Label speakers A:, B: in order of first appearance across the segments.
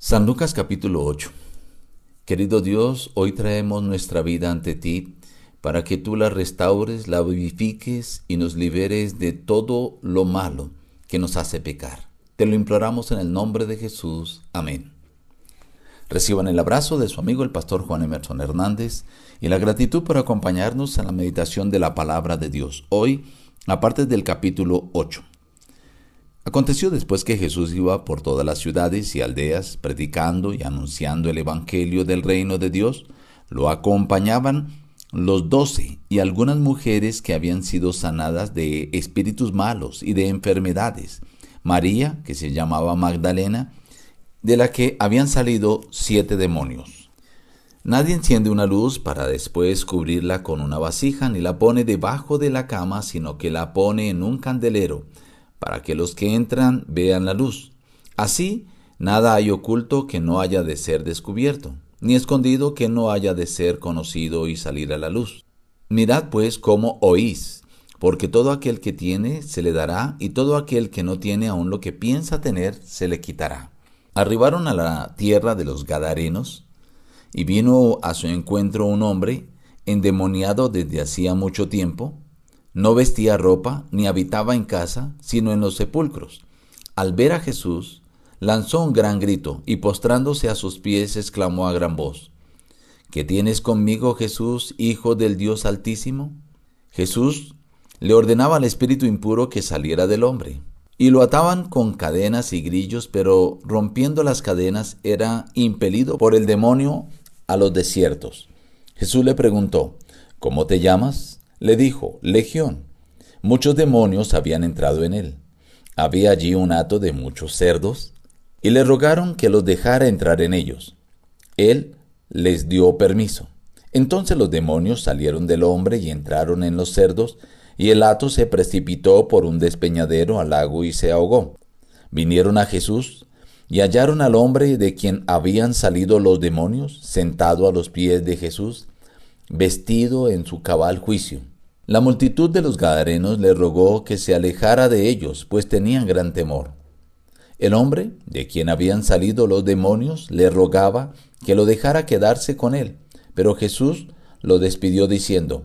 A: San Lucas capítulo 8 Querido Dios, hoy traemos nuestra vida ante ti para que tú la restaures, la vivifiques y nos liberes de todo lo malo que nos hace pecar. Te lo imploramos en el nombre de Jesús. Amén. Reciban el abrazo de su amigo el pastor Juan Emerson Hernández y la gratitud por acompañarnos en la meditación de la palabra de Dios. Hoy, aparte del capítulo 8. Aconteció después que Jesús iba por todas las ciudades y aldeas, predicando y anunciando el Evangelio del reino de Dios, lo acompañaban los doce y algunas mujeres que habían sido sanadas de espíritus malos y de enfermedades. María, que se llamaba Magdalena, de la que habían salido siete demonios. Nadie enciende una luz para después cubrirla con una vasija ni la pone debajo de la cama, sino que la pone en un candelero para que los que entran vean la luz. Así, nada hay oculto que no haya de ser descubierto, ni escondido que no haya de ser conocido y salir a la luz. Mirad pues cómo oís, porque todo aquel que tiene se le dará, y todo aquel que no tiene aún lo que piensa tener se le quitará. Arribaron a la tierra de los Gadarenos, y vino a su encuentro un hombre endemoniado desde hacía mucho tiempo, no vestía ropa ni habitaba en casa, sino en los sepulcros. Al ver a Jesús, lanzó un gran grito y postrándose a sus pies exclamó a gran voz, ¿Qué tienes conmigo, Jesús, Hijo del Dios Altísimo? Jesús le ordenaba al espíritu impuro que saliera del hombre, y lo ataban con cadenas y grillos, pero rompiendo las cadenas era impelido por el demonio a los desiertos. Jesús le preguntó, ¿Cómo te llamas? Le dijo, Legión. Muchos demonios habían entrado en él. Había allí un hato de muchos cerdos, y le rogaron que los dejara entrar en ellos. Él les dio permiso. Entonces los demonios salieron del hombre y entraron en los cerdos, y el hato se precipitó por un despeñadero al lago y se ahogó. Vinieron a Jesús y hallaron al hombre de quien habían salido los demonios, sentado a los pies de Jesús, vestido en su cabal juicio. La multitud de los gadarenos le rogó que se alejara de ellos, pues tenían gran temor. El hombre, de quien habían salido los demonios, le rogaba que lo dejara quedarse con él, pero Jesús lo despidió diciendo,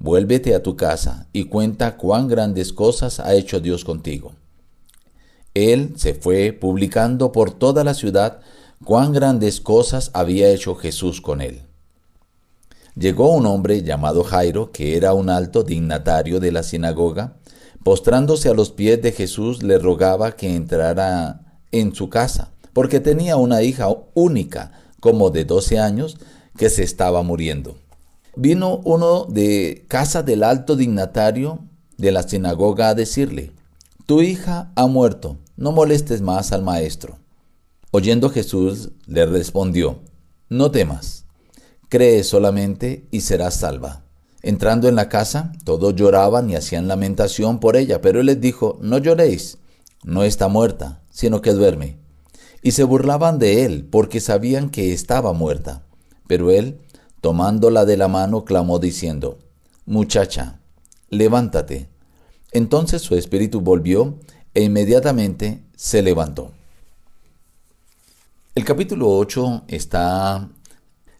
A: Vuélvete a tu casa y cuenta cuán grandes cosas ha hecho Dios contigo. Él se fue publicando por toda la ciudad cuán grandes cosas había hecho Jesús con él. Llegó un hombre llamado Jairo, que era un alto dignatario de la sinagoga, postrándose a los pies de Jesús le rogaba que entrara en su casa, porque tenía una hija única, como de doce años, que se estaba muriendo. Vino uno de casa del alto dignatario de la sinagoga a decirle, Tu hija ha muerto, no molestes más al maestro. Oyendo Jesús le respondió, No temas cree solamente y serás salva. Entrando en la casa, todos lloraban y hacían lamentación por ella, pero él les dijo, no lloréis, no está muerta, sino que duerme. Y se burlaban de él, porque sabían que estaba muerta. Pero él, tomándola de la mano, clamó diciendo, Muchacha, levántate. Entonces su espíritu volvió e inmediatamente se levantó. El capítulo 8 está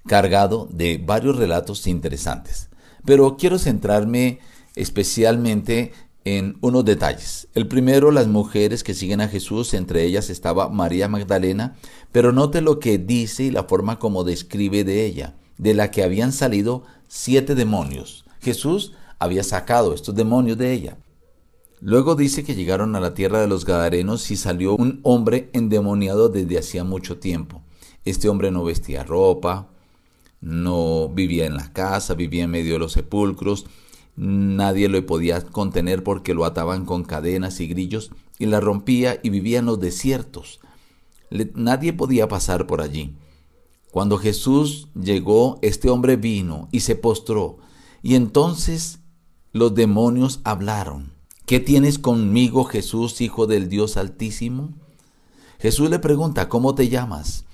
A: cargado de varios relatos interesantes. Pero quiero centrarme especialmente en unos detalles. El primero, las mujeres que siguen a Jesús, entre ellas estaba María Magdalena, pero note lo que dice y la forma como describe de ella, de la que habían salido siete demonios. Jesús había sacado estos demonios de ella. Luego dice que llegaron a la tierra de los Gadarenos y salió un hombre endemoniado desde hacía mucho tiempo. Este hombre no vestía ropa, no vivía en la casa, vivía en medio de los sepulcros, nadie lo podía contener porque lo ataban con cadenas y grillos y la rompía y vivía en los desiertos. nadie podía pasar por allí. Cuando Jesús llegó, este hombre vino y se postró, y entonces los demonios hablaron. ¿Qué tienes conmigo, Jesús, Hijo del Dios Altísimo? Jesús le pregunta, ¿cómo te llamas?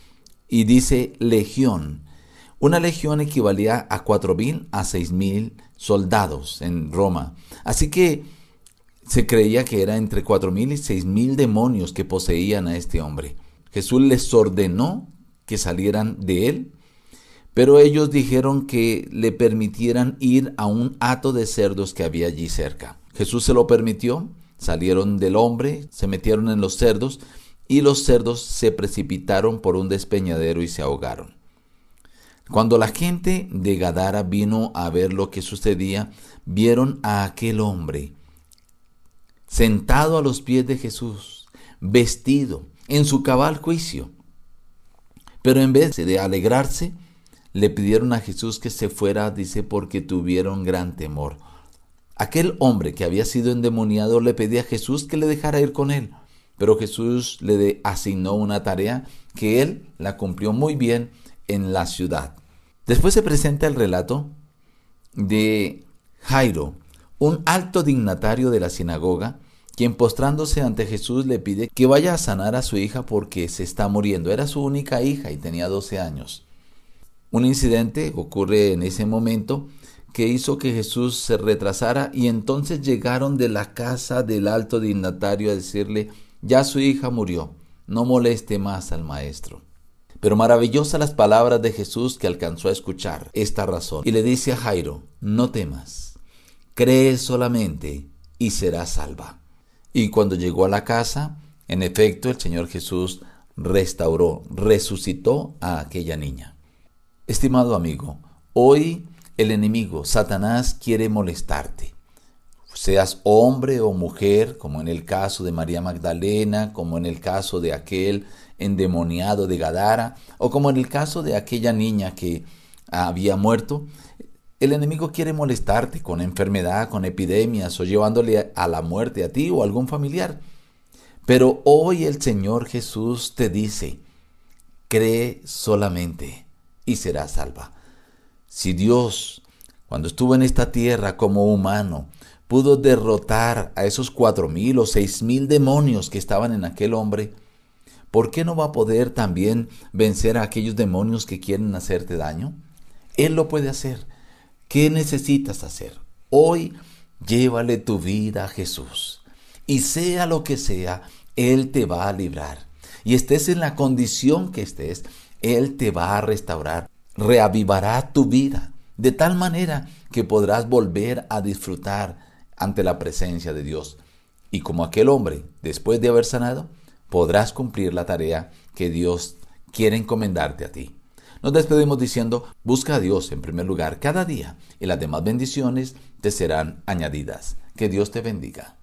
A: Y dice, Legión, una legión equivalía a cuatro mil a seis mil soldados en Roma. Así que se creía que era entre cuatro mil y seis mil demonios que poseían a este hombre. Jesús les ordenó que salieran de él, pero ellos dijeron que le permitieran ir a un hato de cerdos que había allí cerca. Jesús se lo permitió, salieron del hombre, se metieron en los cerdos, y los cerdos se precipitaron por un despeñadero y se ahogaron. Cuando la gente de Gadara vino a ver lo que sucedía, vieron a aquel hombre sentado a los pies de Jesús, vestido en su cabal juicio. Pero en vez de alegrarse, le pidieron a Jesús que se fuera, dice, porque tuvieron gran temor. Aquel hombre que había sido endemoniado le pedía a Jesús que le dejara ir con él, pero Jesús le asignó una tarea que él la cumplió muy bien en la ciudad. Después se presenta el relato de Jairo, un alto dignatario de la sinagoga, quien postrándose ante Jesús le pide que vaya a sanar a su hija porque se está muriendo. Era su única hija y tenía 12 años. Un incidente ocurre en ese momento que hizo que Jesús se retrasara y entonces llegaron de la casa del alto dignatario a decirle, ya su hija murió, no moleste más al maestro. Pero maravillosas las palabras de Jesús que alcanzó a escuchar esta razón. Y le dice a Jairo, no temas, cree solamente y serás salva. Y cuando llegó a la casa, en efecto el Señor Jesús restauró, resucitó a aquella niña. Estimado amigo, hoy el enemigo, Satanás, quiere molestarte. Seas hombre o mujer, como en el caso de María Magdalena, como en el caso de aquel endemoniado de Gadara, o como en el caso de aquella niña que había muerto, el enemigo quiere molestarte con enfermedad, con epidemias o llevándole a la muerte a ti o a algún familiar. Pero hoy el Señor Jesús te dice, cree solamente y serás salva. Si Dios, cuando estuvo en esta tierra como humano, pudo derrotar a esos cuatro mil o seis mil demonios que estaban en aquel hombre, ¿por qué no va a poder también vencer a aquellos demonios que quieren hacerte daño? Él lo puede hacer. ¿Qué necesitas hacer? Hoy llévale tu vida a Jesús. Y sea lo que sea, Él te va a librar. Y estés en la condición que estés, Él te va a restaurar. Reavivará tu vida de tal manera que podrás volver a disfrutar ante la presencia de Dios. Y como aquel hombre, después de haber sanado, podrás cumplir la tarea que Dios quiere encomendarte a ti. Nos despedimos diciendo, busca a Dios en primer lugar cada día y las demás bendiciones te serán añadidas. Que Dios te bendiga.